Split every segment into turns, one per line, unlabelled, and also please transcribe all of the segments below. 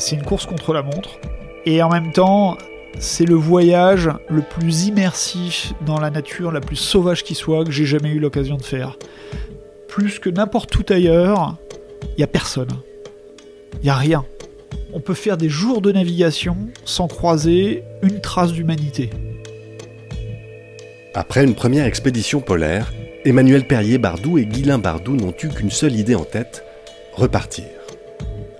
C'est une course contre la montre. Et en même temps, c'est le voyage le plus immersif dans la nature, la plus sauvage qui soit, que j'ai jamais eu l'occasion de faire. Plus que n'importe où ailleurs, il n'y a personne. Il n'y a rien. On peut faire des jours de navigation sans croiser une trace d'humanité.
Après une première expédition polaire, Emmanuel Perrier-Bardou et Guilain Bardou n'ont eu qu'une seule idée en tête, repartir.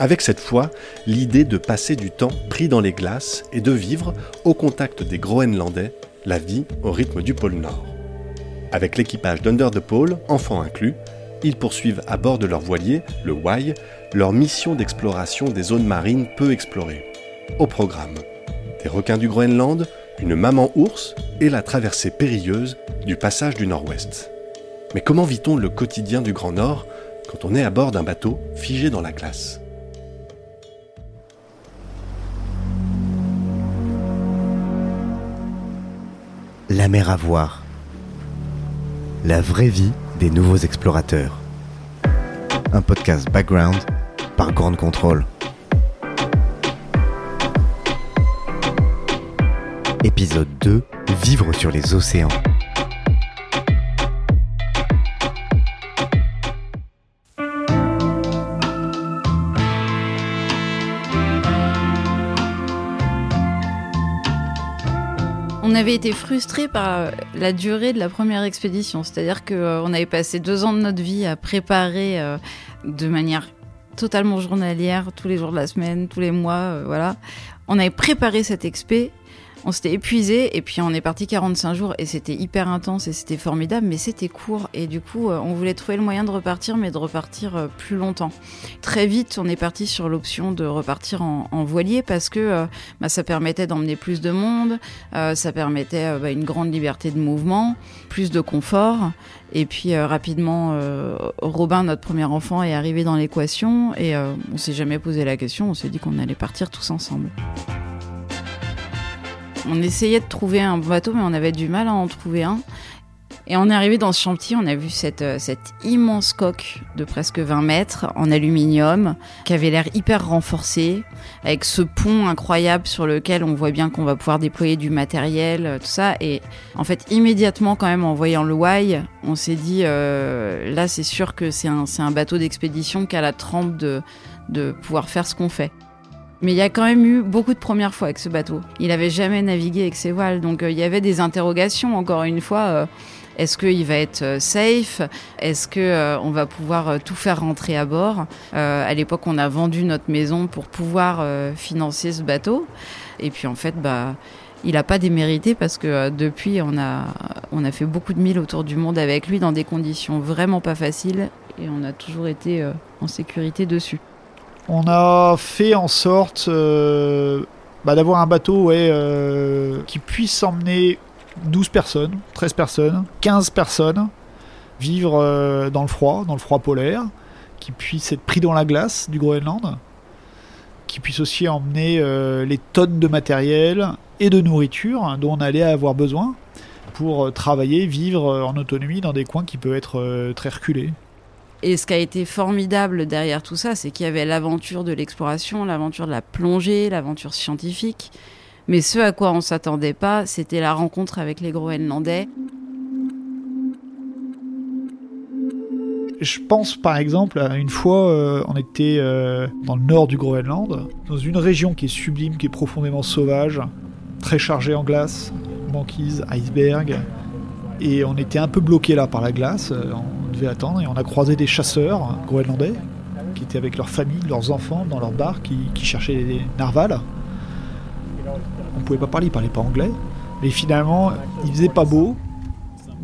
Avec cette fois l'idée de passer du temps pris dans les glaces et de vivre au contact des Groenlandais la vie au rythme du pôle Nord. Avec l'équipage d'Under the Pole, enfants inclus, ils poursuivent à bord de leur voilier, le Y, leur mission d'exploration des zones marines peu explorées. Au programme, des requins du Groenland, une maman ours et la traversée périlleuse du passage du Nord-Ouest. Mais comment vit-on le quotidien du Grand Nord quand on est à bord d'un bateau figé dans la glace?
La mer à voir. La vraie vie des nouveaux explorateurs. Un podcast background par Grande Contrôle. Épisode 2 Vivre sur les océans.
Avait été frustrés par la durée de la première expédition, c'est-à-dire qu'on avait passé deux ans de notre vie à préparer euh, de manière totalement journalière, tous les jours de la semaine, tous les mois, euh, voilà. On avait préparé cette expé on s'était épuisé et puis on est parti 45 jours et c'était hyper intense et c'était formidable, mais c'était court et du coup euh, on voulait trouver le moyen de repartir, mais de repartir euh, plus longtemps. Très vite, on est parti sur l'option de repartir en, voilier parce que euh, bah, ça permettait d'emmener plus de monde, ça permettait bah, une grande liberté de mouvement, plus de confort. Et puis rapidement, Robin, notre premier enfant, est arrivé dans l'équation et on s'est jamais posé la question. On s'est dit qu'on allait partir tous ensemble. On essayait de trouver un bateau, mais on avait du mal à en trouver un. Et on est arrivé dans ce chantier, on a vu cette, euh, immense coque de presque 20 mètres en aluminium, qui avait l'air hyper renforcée, avec ce pont incroyable sur lequel on voit bien qu'on va pouvoir déployer du matériel, euh, tout ça. Et en fait, immédiatement, quand même, en voyant le Y, on s'est dit, euh, là, c'est sûr que c'est un, bateau d'expédition qui a la trempe de pouvoir faire ce qu'on fait. Mais il y a quand même eu beaucoup de premières fois avec ce bateau. Il n'avait jamais navigué avec ses voiles, donc euh, il y avait des interrogations. Encore une fois, euh, est-ce qu'il va être euh, safe? Est-ce que on va pouvoir tout faire rentrer à bord? À l'époque, on a vendu notre maison pour pouvoir financer ce bateau. Et puis en fait, bah il n'a pas démérité parce que depuis, on a, on a fait beaucoup de milles autour du monde avec lui dans des conditions vraiment pas faciles et on a toujours été en sécurité dessus.
On a fait en sorte euh, bah, d'avoir un bateau euh, qui puisse emmener 12 personnes, 13 personnes, 15 personnes, vivre euh, dans le froid, dans le froid polaire, qui puisse être pris dans la glace du Groenland, qui puisse aussi emmener les tonnes de matériel et de nourriture dont on allait avoir besoin pour travailler, vivre en autonomie dans des coins qui peuvent être très reculés.
Et ce qui a été formidable derrière tout ça, c'est qu'il y avait l'aventure de l'exploration, l'aventure de la plongée, l'aventure scientifique. Mais ce à quoi on s'attendait pas, c'était la rencontre avec les Groenlandais.
Je pense par exemple à une fois, euh, on était euh, dans le nord du Groenland, dans une région qui est sublime, qui est profondément sauvage, très chargée en glace, banquise, iceberg. Et on était un peu bloqué là par la glace. Euh, attendre et on a croisé des chasseurs groenlandais qui étaient avec leur famille, leurs enfants dans leur bar qui, cherchaient des narvals. On pouvait pas parler, ils parlaient pas anglais. Mais finalement, il faisait pas beau.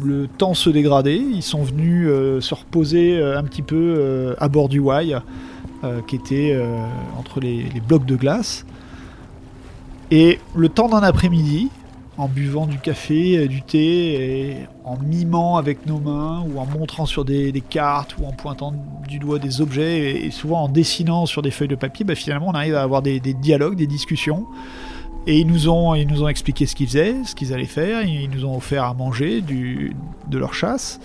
le temps se dégradait. Ils sont venus euh, se reposer euh, un petit peu euh, à bord du euh, qui était entre les blocs de glace. Et le temps d'un après-midi, en buvant du café, euh, du thé, en mimant avec nos mains, ou en montrant sur des, cartes, ou en pointant du doigt des objets, et, souvent en dessinant sur des feuilles de papier, bah, finalement on arrive à avoir des, dialogues, des discussions. Et ils nous ont, ils nous ont expliqué ce qu'ils faisaient, ce qu'ils allaient faire. Ils nous ont offert à manger de leur chasse.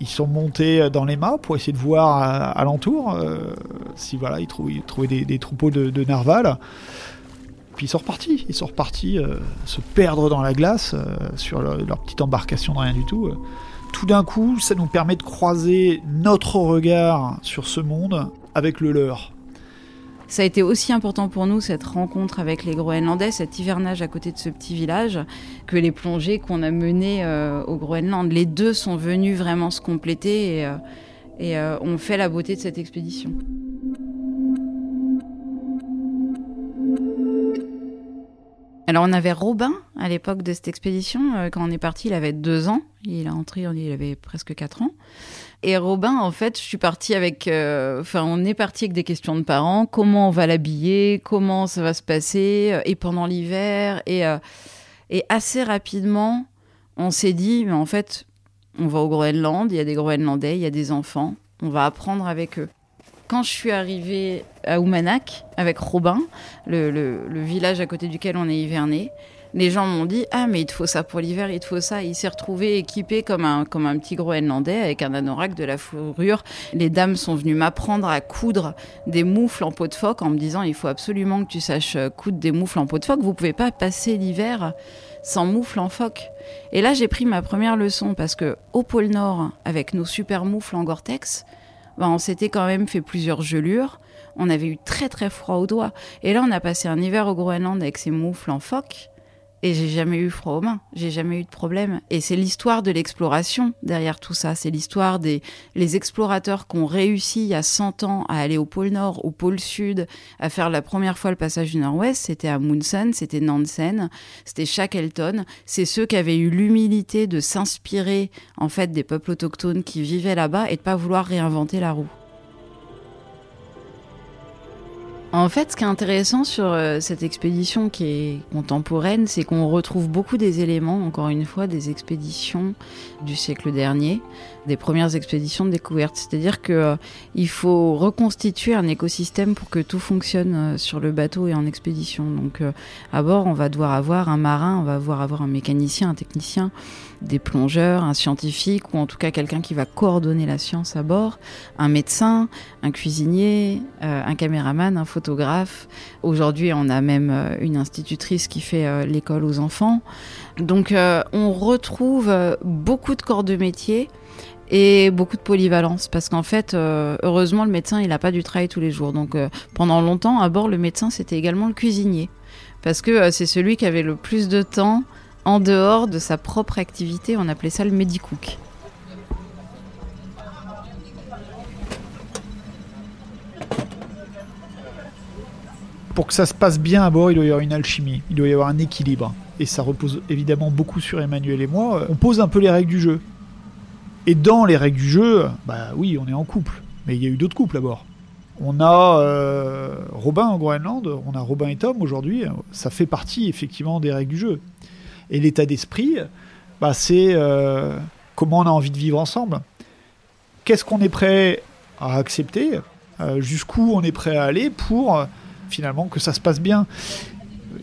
Ils sont montés dans les mâts pour essayer de voir à- alentour euh, si voilà ils trouvaient, des, troupeaux de, de narvals. Puis ils sont repartis. Ils sont repartis euh, se perdre dans la glace euh, sur leur, petite embarcation de rien du tout. euh. Tout d'un coup, ça nous permet de croiser notre regard sur ce monde avec le leur.
Ça a été aussi important pour nous, cette rencontre avec les Groenlandais, cet hivernage à côté de ce petit village, que les plongées qu'on a menées au Groenland. Les deux sont venus vraiment se compléter et, ont fait la beauté de cette expédition. Alors on avait Robin à l'époque de cette expédition. Euh, Quand on est parti, il avait deux ans. Il est entré, il avait presque quatre ans. Et Robin, en fait, je suis partie avec. euh, Enfin, on est parti avec des questions de parents. Comment on va l'habiller? Comment ça va se passer? Euh, Et pendant l'hiver et, et assez rapidement, on s'est dit, mais en fait, on va au Groenland, il y a des Groenlandais, il y a des enfants, on va apprendre avec eux. Quand je suis arrivée à Oumanak avec Robin, le, village à côté duquel on est hiverné, les gens m'ont dit Ah, mais il te faut ça pour l'hiver, il te faut ça. Il s'est retrouvé équipé comme un, comme un petit Groenlandais avec un anorak, de la fourrure. Les dames sont venues m'apprendre à coudre des moufles en peau de phoque en me disant Il faut absolument que tu saches euh, coudre des moufles en peau de phoque. Vous pouvez pas passer l'hiver sans moufles en phoque. Et là, j'ai pris ma première leçon parce que au pôle Nord, avec nos super moufles en Gore-Tex, ben, on s'était quand même fait plusieurs gelures. On avait eu très très froid aux doigts. Et là, on a passé un hiver au Groenland avec ces moufles en phoque. Et j'ai jamais eu froid aux mains, j'ai jamais eu de problème. Et c'est l'histoire de l'exploration derrière tout ça. C'est l'histoire des les explorateurs qui ont réussi il y a 100 ans à aller au pôle Nord, au pôle Sud, à faire la première fois le passage du Nord-Ouest. C'était Amundsen, c'était Nansen, c'était Shackleton. C'est ceux qui avaient eu l'humilité de s'inspirer en fait des peuples autochtones qui vivaient là-bas et de pas vouloir réinventer la roue. En fait, ce qui est intéressant sur euh, cette expédition qui est contemporaine, c'est qu'on retrouve beaucoup des éléments, encore une fois, des expéditions du siècle dernier, des premières expéditions de découverte. C'est-à-dire que euh, il faut reconstituer un écosystème pour que tout fonctionne euh, sur le bateau et en expédition. Donc, euh, à bord, on va devoir avoir un marin, on va devoir avoir un mécanicien, un technicien, des plongeurs, un scientifique ou en tout cas quelqu'un qui va coordonner la science à bord, un médecin, un cuisinier, un caméraman, un photographe. Aujourd'hui, on a même une institutrice qui fait l'école aux enfants. Donc, on retrouve beaucoup de corps de métier et beaucoup de polyvalence parce qu'en fait, euh, heureusement, le médecin, il n'a pas du travail tous les jours. Donc, euh, pendant longtemps, à bord, le médecin, c'était également le cuisinier parce que euh, c'est celui qui avait le plus de temps en dehors de sa propre activité. On appelait ça le medicook.
Pour que ça se passe bien à bord, il doit y avoir une alchimie, il doit y avoir un équilibre. Et ça repose évidemment beaucoup sur Emmanuel et moi. On pose un peu les règles du jeu. Et dans les règles du jeu, bah oui, on est en couple. Mais il y a eu d'autres couples à bord. On a euh, Robin en Groenland, on a Robin et Tom aujourd'hui. Ça fait partie effectivement des règles du jeu. Et l'état d'esprit, bah, c'est euh, comment on a envie de vivre ensemble. Qu'est-ce qu'on est prêt à accepter Euh, Jusqu'où on est prêt à aller pour finalement que ça se passe bien.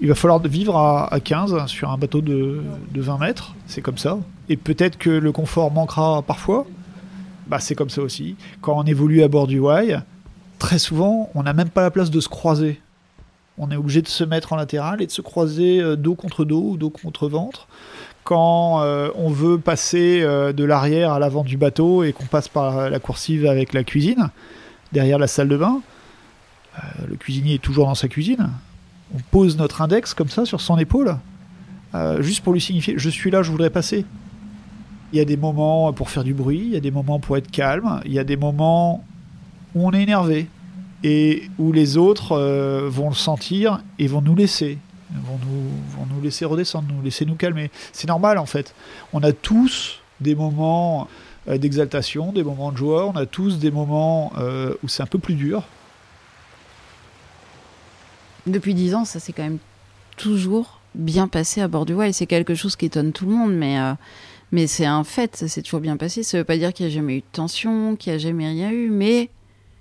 Il va falloir vivre à, à 15 sur un bateau de, de 20 mètres, c'est comme ça. Et peut-être que le confort manquera parfois, bah c'est comme ça aussi. Quand on évolue à bord du Y, très souvent, on n'a même pas la place de se croiser. On est obligé de se mettre en latéral et de se croiser euh, dos contre dos ou dos contre ventre. Quand euh, on veut passer euh, de l'arrière à l'avant du bateau et qu'on passe par la coursive avec la cuisine, derrière la salle de bain, le cuisinier est toujours dans sa cuisine. On pose notre index comme ça sur son épaule, euh, juste pour lui signifier je suis là, je voudrais passer. Il y a des moments pour faire du bruit, il y a des moments pour être calme, il y a des moments où on est énervé et où les autres euh, vont le sentir et vont nous laisser, vont nous, nous laisser redescendre, nous laisser nous calmer. C'est normal en fait. On a tous des moments euh, d'exaltation, des moments de joie, on a tous des moments où c'est un peu plus dur.
Depuis dix ans, ça s'est quand même toujours bien passé à bord du Wai. C'est quelque chose qui étonne tout le monde, mais, euh, mais c'est un fait, ça s'est toujours bien passé. Ça veut pas dire qu'il n'y a jamais eu de tension, qu'il n'y a jamais rien eu, mais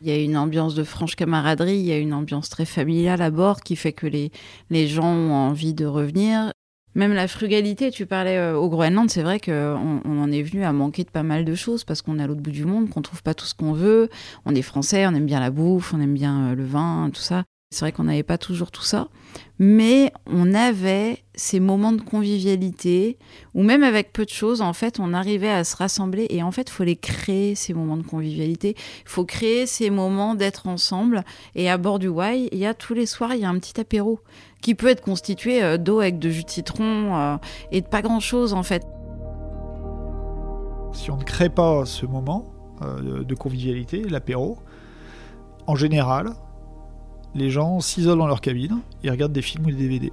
il y a une ambiance de franche camaraderie, il y a une ambiance très familiale à bord qui fait que les, gens ont envie de revenir. Même la frugalité, tu parlais euh, au Groenland, c'est vrai qu'on on en est venu à manquer de pas mal de choses parce qu'on est à l'autre bout du monde, qu'on trouve pas tout ce qu'on veut. On est français, on aime bien la bouffe, on aime bien euh, le vin, tout ça. C'est vrai qu'on n'avait pas toujours tout ça, mais on avait ces moments de convivialité où même avec peu de choses, en fait, on arrivait à se rassembler et en fait, il faut les créer ces moments de convivialité. Il faut créer ces moments d'être ensemble. Et à bord du Y, il y a tous les soirs, il y a un petit apéro qui peut être constitué euh, d'eau avec de jus de citron euh, et de pas grand chose en fait.
Si on ne crée pas ce moment euh, de convivialité, l'apéro, en général, les gens s'isolent dans leur cabine et regardent des films ou des DVD.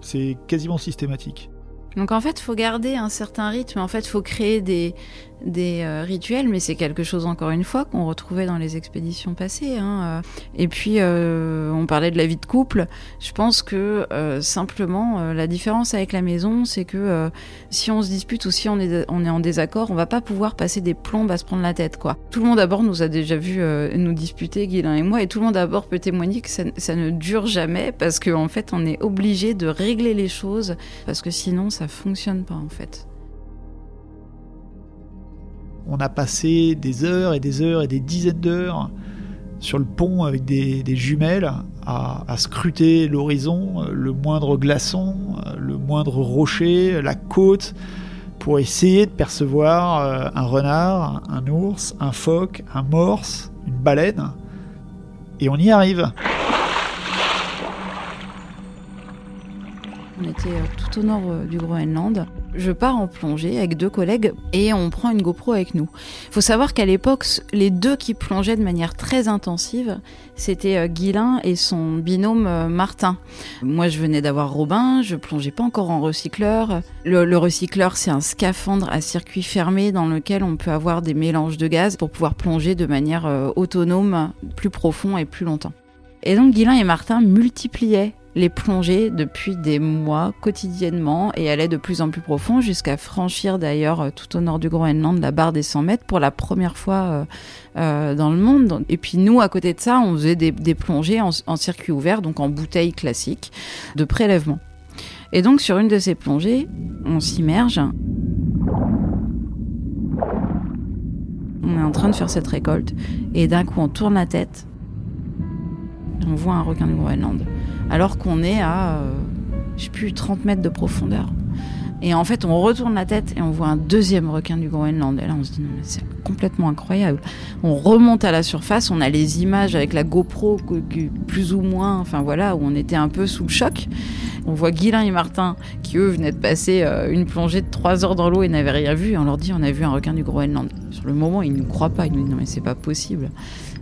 C'est quasiment systématique.
Donc en fait, il faut garder un certain rythme. En fait, il faut créer des, des euh, rituels, mais c'est quelque chose encore une fois qu'on retrouvait dans les expéditions passées. Hein. Et puis, euh, on parlait de la vie de couple. Je pense que euh, simplement, la différence avec la maison, c'est que si on se dispute ou si on est, en désaccord, on va pas pouvoir passer des plombes à se prendre la tête. quoi. Tout le monde d'abord nous a déjà vu nous disputer, Guilain et moi, et tout le monde d'abord peut témoigner que ça, ça ne dure jamais parce qu'en en fait, on est obligé de régler les choses parce que sinon, ça fonctionne pas en fait.
On a passé des heures et des heures et des dizaines d'heures sur le pont avec des, jumelles à, scruter l'horizon, le moindre glaçon, le moindre rocher, la côte, pour essayer de percevoir euh, un renard, un ours, un phoque, un morse, une baleine. Et on y arrive.
On était euh, tout au nord euh, du Groenland. Je pars en plongée avec deux collègues et on prend une GoPro avec nous. Il faut savoir qu'à l'époque, les deux qui plongeaient de manière très intensive, c'était euh, Guilin et son binôme Martin. Moi, je venais d'avoir Robin, je plongeais pas encore en recycleur. Le, recycleur, c'est un scaphandre à circuit fermé dans lequel on peut avoir des mélanges de gaz pour pouvoir plonger de manière autonome, plus profond et plus longtemps. Et donc Guilin et Martin multipliaient les plongées depuis des mois quotidiennement et allaient de plus en plus profond jusqu'à franchir d'ailleurs euh, tout au nord du Groenland la barre des 100 mètres pour la première fois euh, euh, dans le monde. Et puis nous, à côté de ça, on faisait des, plongées en, en, circuit ouvert, donc en bouteille classique de prélèvement. Et donc sur une de ces plongées, on s'immerge. On est en train de faire cette récolte et d'un coup on tourne la tête. On voit un requin du Groenland alors qu'on est à, euh, je sais plus, 30 mètres de profondeur. Et en fait, on retourne la tête et on voit un deuxième requin du Groenland. Et là, on se dit, non, mais c'est complètement incroyable. On remonte à la surface, on a les images avec la GoPro, plus ou moins, enfin voilà, où on était un peu sous le choc. On voit Guilain et Martin, qui eux venaient de passer euh, une plongée de 3 heures dans l'eau et n'avaient rien vu. Et on leur dit, on a vu un requin du Groenland. Sur le moment, ils ne croient pas. Ils nous disent, non, mais c'est pas possible.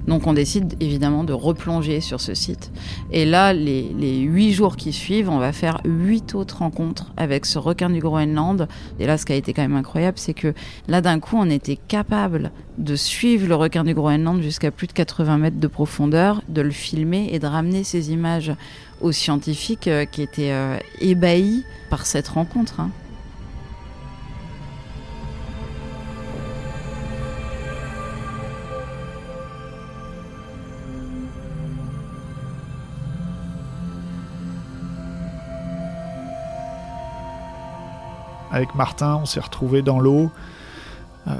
Donc on décide évidemment de replonger sur ce site. Et là, les, huit jours qui suivent, on va faire huit autres rencontres avec ce requin du Groenland. Et là, ce qui a été quand même incroyable, c'est que là, d'un coup, on était capable de suivre le requin du Groenland jusqu'à plus de 80 mètres de profondeur, de le filmer et de ramener ces images aux scientifiques euh, qui étaient euh, ébahis par cette rencontre.
Avec Martin, on s'est retrouvé dans l'eau, euh,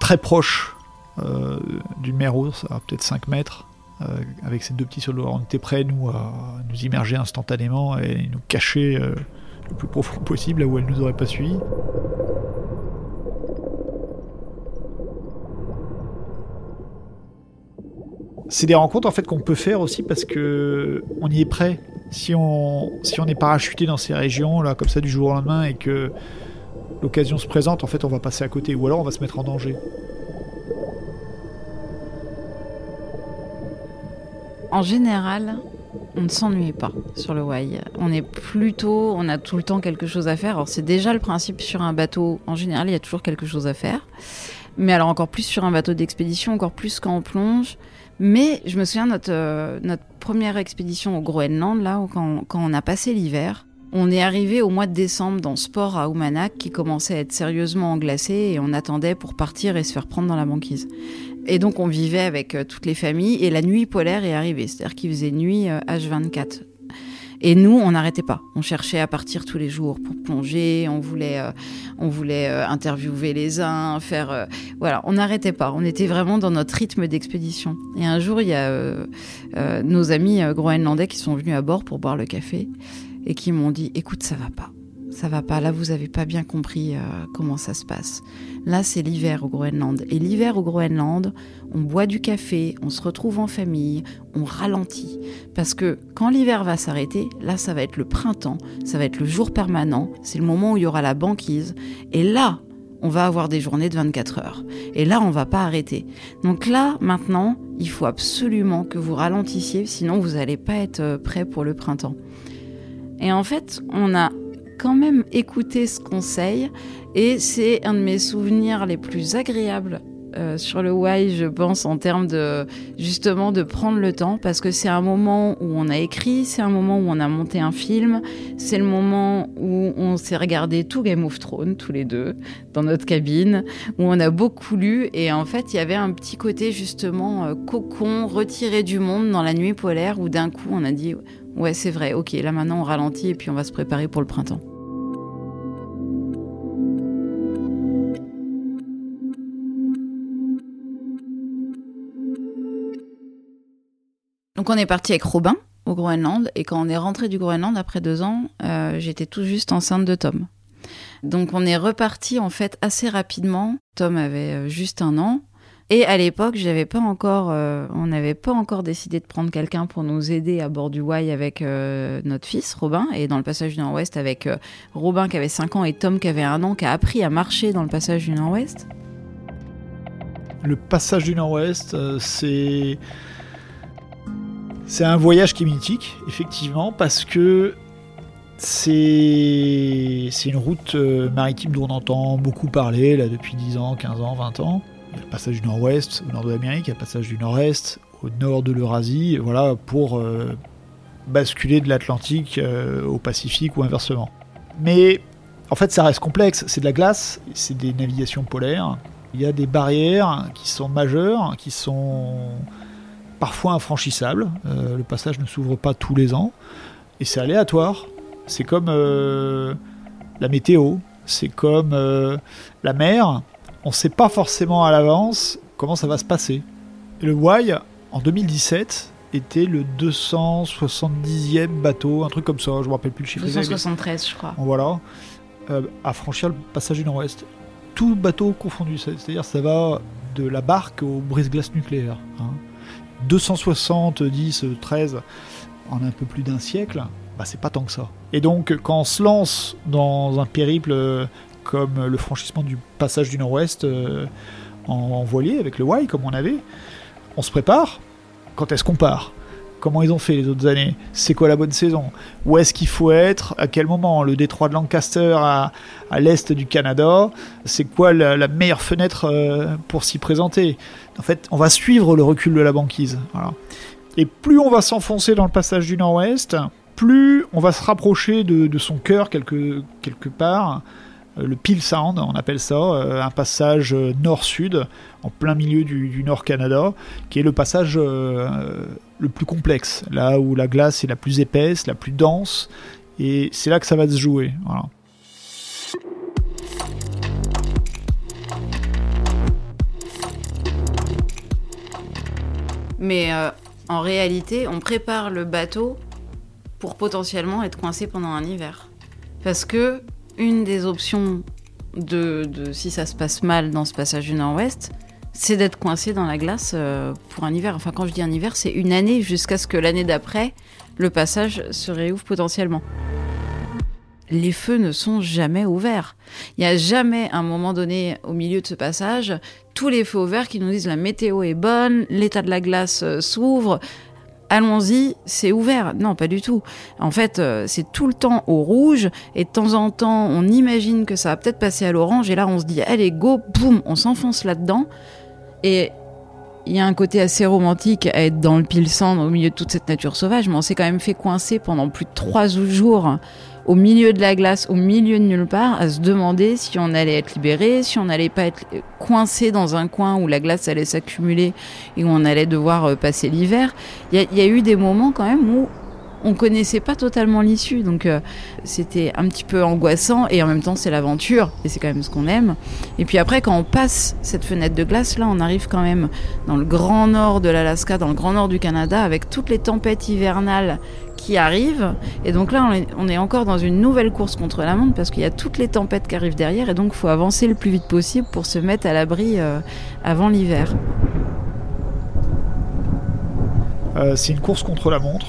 très proche euh, d'une mer ours, à peut-être 5 mètres, euh, avec ces deux petits solos. On était prêts, nous, à nous immerger instantanément et nous cacher le plus profond possible, là où elle nous aurait pas suivi. C'est des rencontres en fait qu'on peut faire aussi parce que on y est prêt si on, si on est parachuté dans ces régions, là, comme ça, du jour au lendemain, et que l'occasion se présente, en fait, on va passer à côté, ou alors on va se mettre en danger.
En général, on ne s'ennuie pas sur le Wai. On est plutôt, on a tout le temps quelque chose à faire. Alors c'est déjà le principe sur un bateau. En général, il y a toujours quelque chose à faire. Mais alors encore plus sur un bateau d'expédition, encore plus quand on plonge. Mais je me souviens notre euh, notre première expédition au Groenland là, quand, on a passé l'hiver. On est arrivé au mois de décembre dans ce à Oumanak qui commençait à être sérieusement englacé et on attendait pour partir et se faire prendre dans la banquise. Et donc on vivait avec euh, toutes les familles et la nuit polaire est arrivée, c'est-à-dire qu'il faisait nuit euh, H24. Et nous, on n'arrêtait pas. On cherchait à partir tous les jours pour plonger. On voulait, euh, on voulait euh, interviewer les uns, faire, euh, voilà, on n'arrêtait pas. On était vraiment dans notre rythme d'expédition. Et un jour, il y a nos amis groenlandais qui sont venus à bord pour boire le café et qui m'ont dit, écoute, ça va pas. Ça va pas. Là, vous avez pas bien compris euh, comment ça se passe. Là, c'est l'hiver au Groenland. Et l'hiver au Groenland, on boit du café, on se retrouve en famille, on ralentit. Parce que quand l'hiver va s'arrêter, là, ça va être le printemps, ça va être le jour permanent, c'est le moment où il y aura la banquise. Et là, on va avoir des journées de 24 heures. Et là, on va pas arrêter. Donc là, maintenant, il faut absolument que vous ralentissiez, sinon vous n'allez pas être euh, prêt pour le printemps. Et en fait, on a quand même écouté ce conseil et c'est un de mes souvenirs les plus agréables euh, sur le why, je pense, en termes de justement de prendre le temps parce que c'est un moment où on a écrit, c'est un moment où on a monté un film, c'est le moment où on s'est regardé tout Game of Thrones tous les deux dans notre cabine, où on a beaucoup lu et en fait il y avait un petit côté justement euh, cocon retiré du monde dans la nuit polaire où d'un coup on a dit ouais c'est vrai, ok là maintenant on ralentit et puis on va se préparer pour le printemps. Donc on est parti avec Robin au Groenland et quand on est rentré du Groenland après deux ans, euh, j'étais tout juste enceinte de Tom. Donc on est reparti en fait assez rapidement. Tom avait euh, juste un an et à l'époque j'avais pas encore, euh, on n'avait pas encore décidé de prendre quelqu'un pour nous aider à bord du Wai avec euh, notre fils Robin et dans le passage du Nord-Ouest avec euh, Robin qui avait 5 ans et Tom qui avait un an qui a appris à marcher dans le passage du Nord-Ouest.
Le passage du Nord-Ouest, c'est. C'est un voyage qui est mythique, effectivement, parce que c'est une route maritime dont on entend beaucoup parler là, depuis 10 ans, 15 ans, 20 ans. Il y a le passage du Nord-Ouest au nord de l'Amérique, il y a passage du Nord-Est au nord de l'Eurasie, voilà, pour euh, basculer de l'Atlantique euh, au Pacifique ou inversement. Mais en fait, ça reste complexe. C'est de la glace, c'est des navigations polaires. Il y a des barrières qui sont majeures, qui sont parfois infranchissables. Euh, le passage ne s'ouvre pas tous les ans. Et c'est aléatoire. C'est comme la météo, c'est comme la mer. On ne sait pas forcément à l'avance comment ça va se passer. Et le Wai, en 2017, était le 270e bateau, un truc comme ça, je me rappelle plus le chiffre exact.
273 je crois.
Voilà, euh, à franchir le passage du Nord-Ouest. Tout bateau confondu, c'est- c'est-à-dire ça va de la barque au brise-glace nucléaire. hein. 270, euh, 13 en un peu plus d'un siècle, bah c'est pas tant que ça. Et donc quand on se lance dans un périple euh, comme le franchissement du passage du Nord-Ouest euh, en, voilier avec le Wai comme on avait, on se prépare. Quand est-ce qu'on part? Comment ils ont fait les autres années? C'est quoi la bonne saison? Où est-ce qu'il faut être? À quel moment? Le détroit de Lancaster à, à l'est du Canada C'est quoi la, meilleure fenêtre euh, pour s'y présenter? En fait, on va suivre le recul de la banquise. Et plus on va s'enfoncer dans le passage du Nord-Ouest, plus on va se rapprocher de, de son cœur quelque, quelque part. Le Peel Sound, on appelle ça, euh, un passage euh, nord-sud, en plein milieu du, Nord-Canada, qui est le passage euh, le plus complexe, là où la glace est la plus épaisse, la plus dense, et c'est là que ça va se jouer.
Mais en réalité, on prépare le bateau pour potentiellement être coincé pendant un hiver. Parce que une des options de, si ça se passe mal dans ce passage du Nord-Ouest, c'est d'être coincé dans la glace euh, pour un hiver. Enfin, quand je dis un hiver, c'est une année jusqu'à ce que l'année d'après, le passage se réouvre potentiellement. Les feux ne sont jamais ouverts. Il n'y a jamais un moment donné au milieu de ce passage tous les feux ouverts qui nous disent la météo est bonne, l'état de la glace euh, s'ouvre. Allons-y, c'est ouvert. Non, pas du tout. En fait, euh, c'est tout le temps au rouge et de temps en temps, on imagine que ça va peut-être passer à l'orange et là, on se dit, allez, go, boum, on s'enfonce là-dedans. Et il y a un côté assez romantique à être dans le pile cendre au milieu de toute cette nature sauvage, mais on s'est quand même fait coincer pendant plus de trois jours au milieu de la glace, au milieu de nulle part, à se demander si on allait être libéré, si on n'allait pas être coincé dans un coin où la glace allait s'accumuler et où on allait devoir euh, passer l'hiver. Il y, a eu des moments quand même où on connaissait pas totalement l'issue, donc euh, c'était un petit peu angoissant et en même temps c'est l'aventure et c'est quand même ce qu'on aime. Et puis après quand on passe cette fenêtre de glace, là on arrive quand même dans le grand nord de l'Alaska, dans le grand nord du Canada, avec toutes les tempêtes hivernales qui arrivent. Et donc là, on est, encore dans une nouvelle course contre la montre parce qu'il y a toutes les tempêtes qui arrivent derrière et donc il faut avancer le plus vite possible pour se mettre à l'abri euh, avant l'hiver.
Euh, c'est une course contre la montre.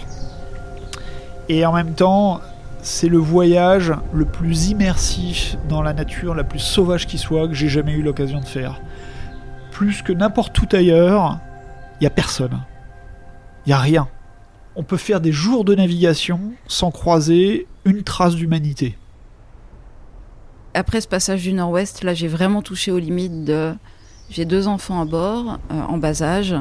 Et en même temps, c'est le voyage le plus immersif dans la nature, la plus sauvage qui soit, que j'ai jamais eu l'occasion de faire. Plus que n'importe où ailleurs, il n'y a personne. Il n'y a rien on peut faire des jours de navigation sans croiser une trace d'humanité.
Après ce passage du nord-ouest, là j'ai vraiment touché aux limites de... J'ai deux enfants à bord, euh, en bas âge.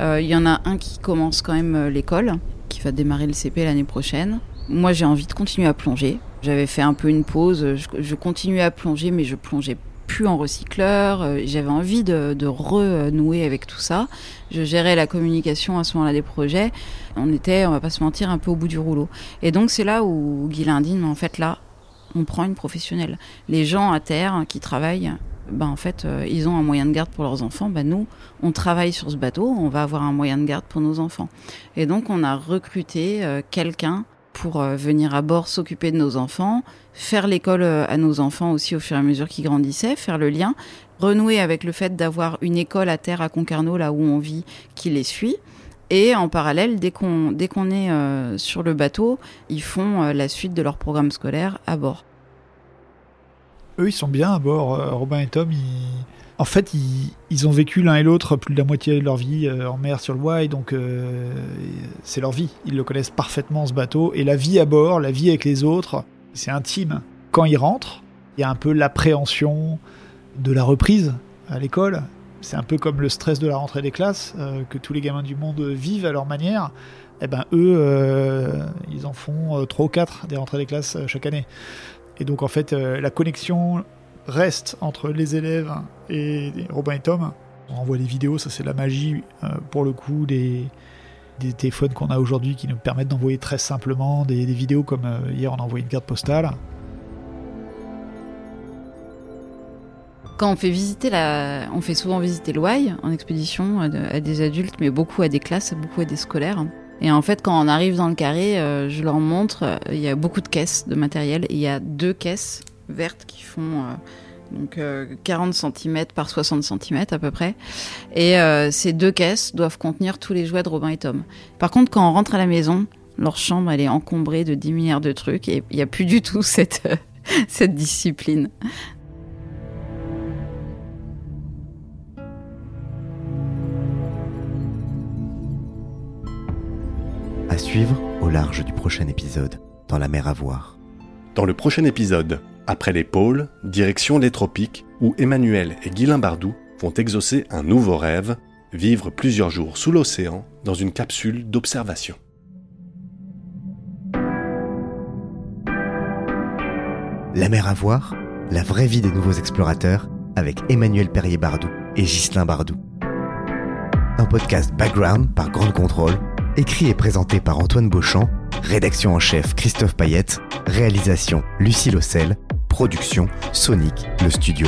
Euh, il y en a un qui commence quand même euh, l'école, qui va démarrer le CP l'année prochaine. Moi j'ai envie de continuer à plonger. J'avais fait un peu une pause, je, continuais à plonger, mais je plongeais plus en recycleur. Euh, j'avais envie de, renouer avec tout ça. Je gérais la communication à ce moment-là des projets. On était, on va pas se mentir, un peu au bout du rouleau. Et donc c'est là où Guy Lindine, en fait là, on prend une professionnelle. Les gens à terre qui travaillent, ben en fait, euh, ils ont un moyen de garde pour leurs enfants. Ben nous, on travaille sur ce bateau, on va avoir un moyen de garde pour nos enfants. Et donc on a recruté euh, quelqu'un pour euh, venir à bord s'occuper de nos enfants, faire l'école à nos enfants aussi au fur et à mesure qu'ils grandissaient, faire le lien, renouer avec le fait d'avoir une école à terre à Concarneau, là où on vit, qui les suit. Et en parallèle, dès qu'on dès qu'on est sur le bateau, ils font la suite de leur programme scolaire à bord.
Eux, ils sont bien à bord. Robin et Tom, en fait, ils, ont vécu l'un et l'autre plus de la moitié de leur vie euh, en mer sur le Wye, donc euh, c'est leur vie. Ils le connaissent parfaitement ce bateau. Et la vie à bord, la vie avec les autres, c'est intime. Quand ils rentrent, il y a un peu l'appréhension de la reprise à l'école. C'est un peu comme le stress de la rentrée des classes euh, que tous les gamins du monde vivent à leur manière. Eh ben eux, ils en font trois ou quatre des rentrées des classes chaque année. Et donc en fait, la connexion, reste entre les élèves et Robin et Tom. On envoie des vidéos, ça c'est la magie euh, pour le coup des, téléphones qu'on a aujourd'hui qui nous permettent d'envoyer très simplement des, vidéos comme euh, hier on a envoyé une carte postale.
Quand on fait visiter la, on fait souvent visiter l'Ouaille en expédition à des adultes, mais beaucoup à des classes, beaucoup à des scolaires. Et en fait, quand on arrive dans le carré, euh, je leur montre, il y a beaucoup de caisses de matériel. Il y a deux caisses vertes qui font euh, donc 40 euh, cm par 60 cm à peu près. Et euh, ces deux caisses doivent contenir tous les jouets de Robin et Tom. Par contre, quand on rentre à la maison, leur chambre elle est encombrée de 10 milliards de trucs et il n'y a plus du tout cette, cette discipline.
Suivre au large du prochain épisode, dans la mer à voir.
Dans le prochain épisode, après les pôles, direction les tropiques, où Emmanuel et Guylain Bardou vont exaucer un nouveau rêve, vivre plusieurs jours sous l'océan dans une capsule d'observation.
La mer à voir, la vraie vie des nouveaux explorateurs, avec Emmanuel Perrier-Bardou et Ghislain Bardou. Un podcast background par Grande Contrôle, écrit et présenté par Antoine Beauchamp, rédaction en chef Christophe Payette, réalisation Lucie Lossel, Production Sonic, le studio.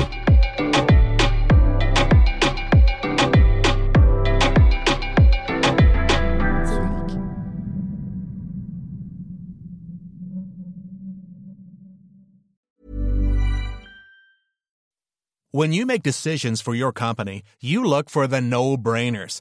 When you make decisions for your company, you look for the no-brainers.